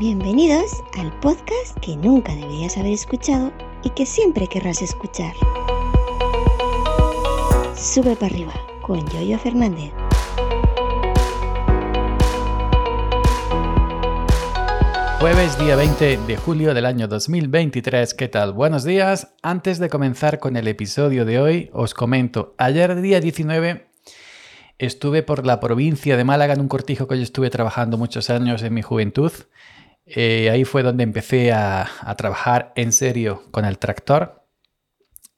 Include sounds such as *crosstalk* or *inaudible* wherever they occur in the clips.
Bienvenidos al podcast que nunca deberías haber escuchado y que siempre querrás escuchar. Sube para arriba con Yoyo Fernández. Jueves día 20 de julio del año 2023, ¿qué tal? Buenos días. Antes de comenzar con el episodio de hoy, os comento, ayer día 19 estuve por la provincia de Málaga en un cortijo que yo estuve trabajando muchos años en mi juventud. Eh, ahí fue donde empecé a, trabajar en serio con el tractor.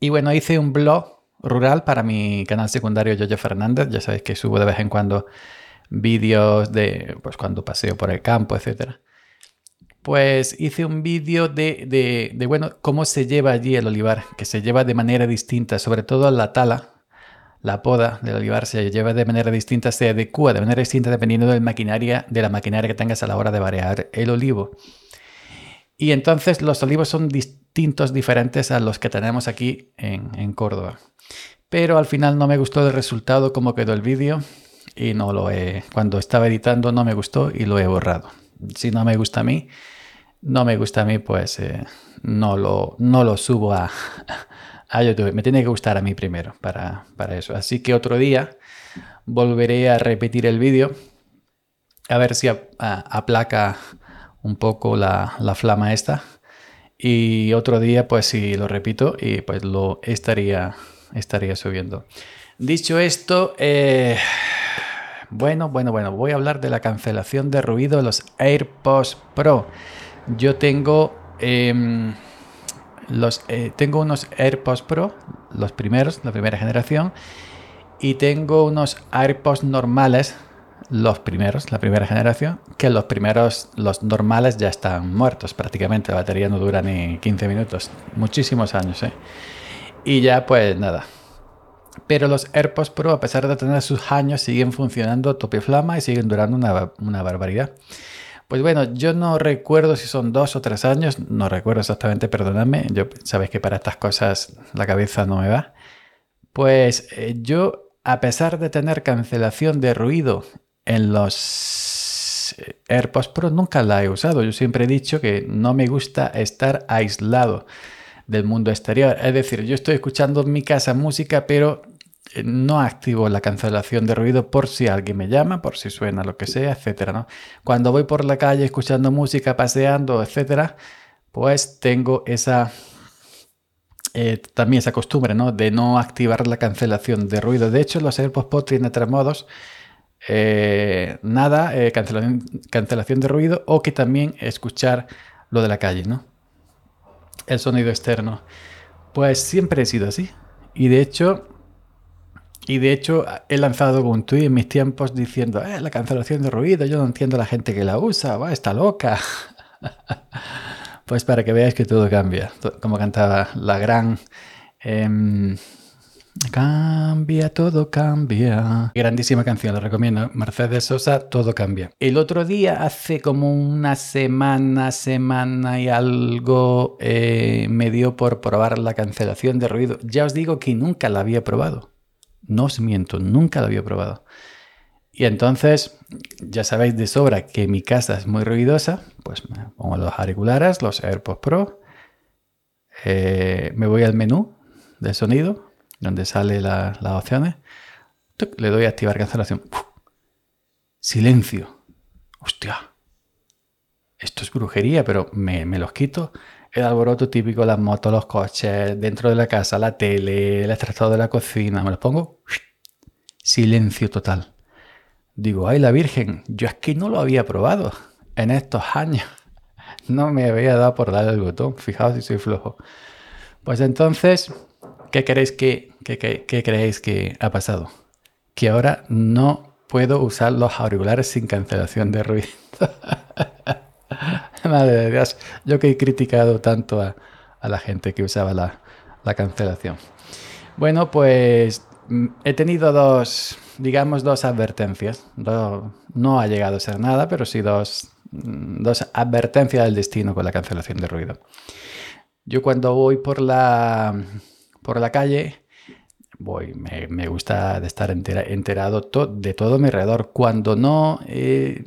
Y bueno, hice un blog rural para mi canal secundario Yoyo Fernández. Ya sabéis que subo de vez en cuando vídeos de pues cuando paseo por el campo, etcétera pues hice un vídeo de, bueno, cómo se lleva allí el olivar, que se lleva de manera distinta, sobre todo la tala, la poda del olivar se lleva de manera distinta, se adecua de manera distinta dependiendo de la maquinaria, de la maquinaria que tengas a la hora de variar el olivo. Y entonces los olivos son distintos, diferentes a los que tenemos aquí en, Córdoba. Pero al final no me gustó el resultado, cómo quedó el vídeo, y no lo he, cuando estaba editando no me gustó y lo he borrado. Si no me gusta a mí, no me gusta a mí, pues eh, no, lo, no lo subo a, a, YouTube. Me tiene que gustar a mí primero para, eso. Así que otro día volveré a repetir el vídeo. A ver si aplaca un poco la, flama esta. Y otro día, pues si lo repito, y pues lo estaría, estaría subiendo. Dicho esto, eh, bueno, bueno, bueno, voy a hablar de la cancelación de ruido de los AirPods Pro. Yo tengo, em, los, eh, tengo unos AirPods Pro, los primeros, la primera generación, y tengo unos AirPods normales, los primeros, la primera generación, que los primeros, los normales ya están muertos prácticamente, la batería no dura ni 15 minutos, muchísimos años, ¿eh? Y ya pues nada. Pero los AirPods Pro, a pesar de tener sus años, siguen funcionando tope flama y siguen durando una barbaridad. Pues bueno, yo no recuerdo si son dos o tres años, no recuerdo exactamente, perdonadme, yo sabéis que para estas cosas la cabeza no me va. Pues eh, yo, a pesar de tener cancelación de ruido en los eh, AirPods Pro, nunca la he usado. Yo siempre he dicho que no me gusta estar aislado del mundo exterior. Es decir, yo estoy escuchando en mi casa música, pero no activo la cancelación de ruido por si alguien me llama, por si suena lo que sea, etcétera, ¿no? Cuando voy por la calle escuchando música, paseando, etcétera, pues tengo esa eh, también esa costumbre, ¿no? De no activar la cancelación de ruido. De hecho, los AirPods Pro tienen tres modos. Eh, nada, cancelación, cancelación de ruido o que también escuchar lo de la calle, ¿no? El sonido externo. Pues siempre he sido así. Y de hecho, y de hecho, he lanzado un tuit en mis tiempos diciendo, eh, la cancelación de ruido, yo no entiendo a la gente que la usa, va, está loca. *laughs* pues para que veáis que todo cambia, como cantaba la gran... Em, cambia, todo cambia. Grandísima canción, la recomiendo. Mercedes Sosa, todo cambia. El otro día, hace como una semana, semana y algo, eh, me dio por probar la cancelación de ruido. Ya os digo que nunca la había probado. No os miento, nunca lo había probado. Y entonces, ya sabéis de sobra que mi casa es muy ruidosa, pues me pongo los auriculares, los AirPods Pro, eh, me voy al menú de sonido, donde sale las opciones, le doy a activar cancelación. Silencio. Hostia. Esto es brujería, pero me los quito el alboroto típico, las motos, los coches, dentro de la casa, la tele, el extractor de la cocina, me los pongo. Silencio total. Digo, ay, la Virgen, yo es que no lo había probado en estos años. No me había dado por dar el botón. Fijaos si soy flojo. Pues entonces, ¿qué queréis que, qué creéis que ha pasado? Que ahora no puedo usar los auriculares sin cancelación de ruido. *laughs* Madre de Dios, yo que he criticado tanto a, la gente que usaba la, cancelación. Bueno, pues mm, he tenido dos, digamos, dos advertencias. no ha llegado a ser nada, pero sí dos, mm, dos advertencias del destino con la cancelación de ruido. Yo cuando voy por la, calle, voy, me, gusta estar enterado de todo mi alrededor. Cuando no, eh,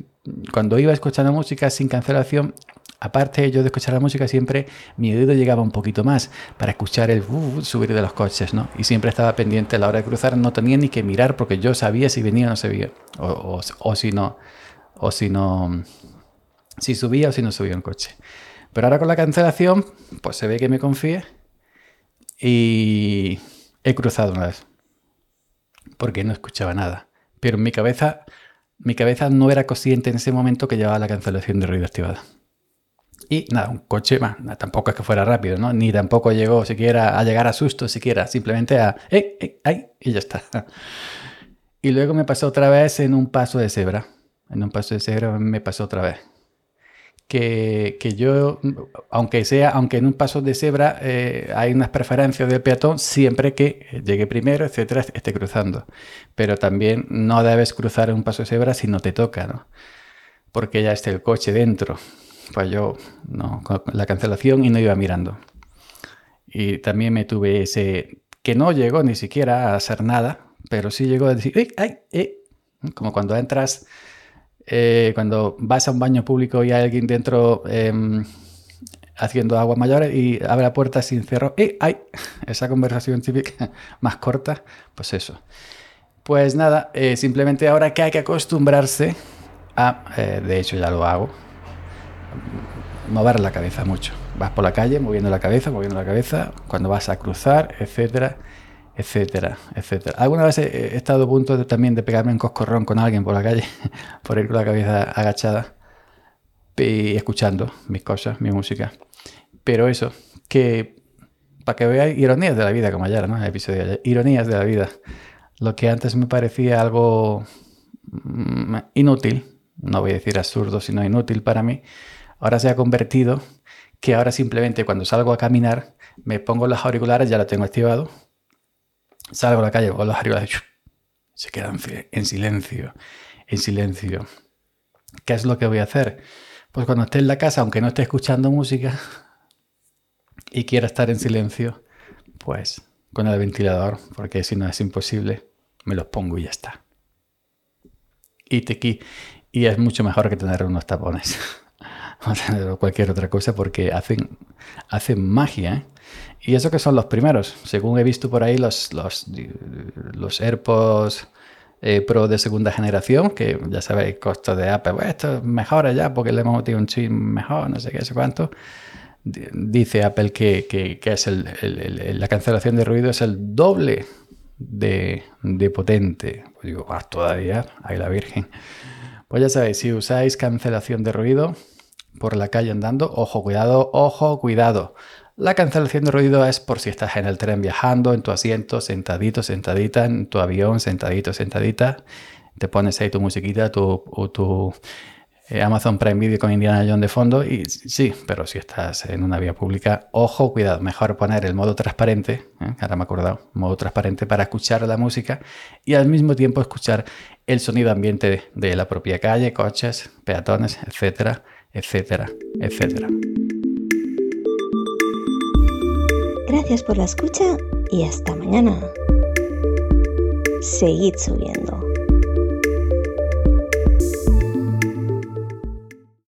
cuando iba escuchando música sin cancelación, aparte yo de escuchar la música, siempre mi oído llegaba un poquito más para escuchar el uh, subir de los coches, ¿no? Y siempre estaba pendiente a la hora de cruzar, no tenía ni que mirar porque yo sabía si venía o no sabía, o, o si no, o si no, si subía o si no subía un coche. Pero ahora con la cancelación, pues se ve que me confíe y he cruzado una vez porque no escuchaba nada. Pero en mi cabeza, mi cabeza no era consciente en ese momento que llevaba la cancelación de ruido activada. Y nada, un coche, más, tampoco es que fuera rápido. Ni tampoco llegó siquiera a llegar a susto, siquiera, simplemente a, ¡eh, eh, ay! Y ya está. *laughs* Y luego me pasó otra vez en un paso de cebra. En un paso de cebra me pasó otra vez que, yo, aunque sea, aunque en un paso de cebra eh, hay unas preferencias del peatón, siempre que llegue primero, etcétera, esté cruzando. Pero también no debes cruzar un paso de cebra si no te toca, ¿no? Porque ya esté el coche dentro. Pues yo, no, con la cancelación y no iba mirando. Y también me tuve ese, que no llegó ni siquiera a hacer nada, pero sí llegó a decir, ¡ay, ay! Eh", como cuando entras eh, cuando vas a un baño público y hay alguien dentro em, haciendo agua mayor y abre la puerta sin cerrar, ¡eh! ¡ay! *laughs* Esa conversación típica *laughs* más corta, pues eso. Pues nada, eh, simplemente ahora que hay que acostumbrarse a, de hecho ya lo hago, mover la cabeza mucho. Vas por la calle moviendo la cabeza, moviendo la cabeza, cuando vas a cruzar, etcétera etcétera, etcétera. Alguna vez he, estado a punto de, también de pegarme un coscorrón con alguien por la calle, *laughs* por ir con la cabeza agachada y escuchando mis cosas, mi música. Pero eso, que para que veáis ironías de la vida, como ayer, ¿no? El episodio de ayer, ironías de la vida. Lo que antes me parecía algo mm, inútil, no voy a decir absurdo, sino inútil para mí, ahora se ha convertido que ahora simplemente cuando salgo a caminar me pongo los auriculares, ya lo tengo activado, salgo a la calle con los auriculares, se quedan en silencio, en silencio. ¿Qué es lo que voy a hacer? Pues cuando esté en la casa, aunque no esté escuchando música y quiera estar en silencio, pues con el ventilador, porque si no es imposible, me los pongo y ya está. Y, te, y es mucho mejor que tener unos tapones *laughs* *laughs* o cualquier otra cosa porque hacen, hacen magia. ¿eh? Y eso que son los primeros. Según he visto por ahí, los, los, los AirPods eh, Pro de segunda generación, que ya sabéis, costo de Apple, pues esto mejora ya porque le hemos metido un chip mejor, no sé qué, sé cuánto. Dice Apple que, que, que es el, el, la cancelación de ruido es el doble de, de potente. Pues digo, ah, todavía, ahí la Virgen. Pues ya sabéis, si usáis cancelación de ruido por la calle andando, ojo, cuidado, ojo, cuidado. La cancelación de ruido es por si estás en el tren viajando, en tu asiento, sentadito, sentadita, en tu avión, sentadito, sentadita. Te pones ahí tu musiquita, tu, tu eh, Amazon Prime Video con Indiana Jones de fondo y sí, pero si estás en una vía pública, ojo, cuidado, mejor poner el modo transparente, ¿eh? ahora me he acordado, modo transparente para escuchar la música y al mismo tiempo escuchar el sonido ambiente de la propia calle, coches, peatones, etcétera, etcétera, etcétera. Gracias por la escucha y hasta mañana. Seguid subiendo.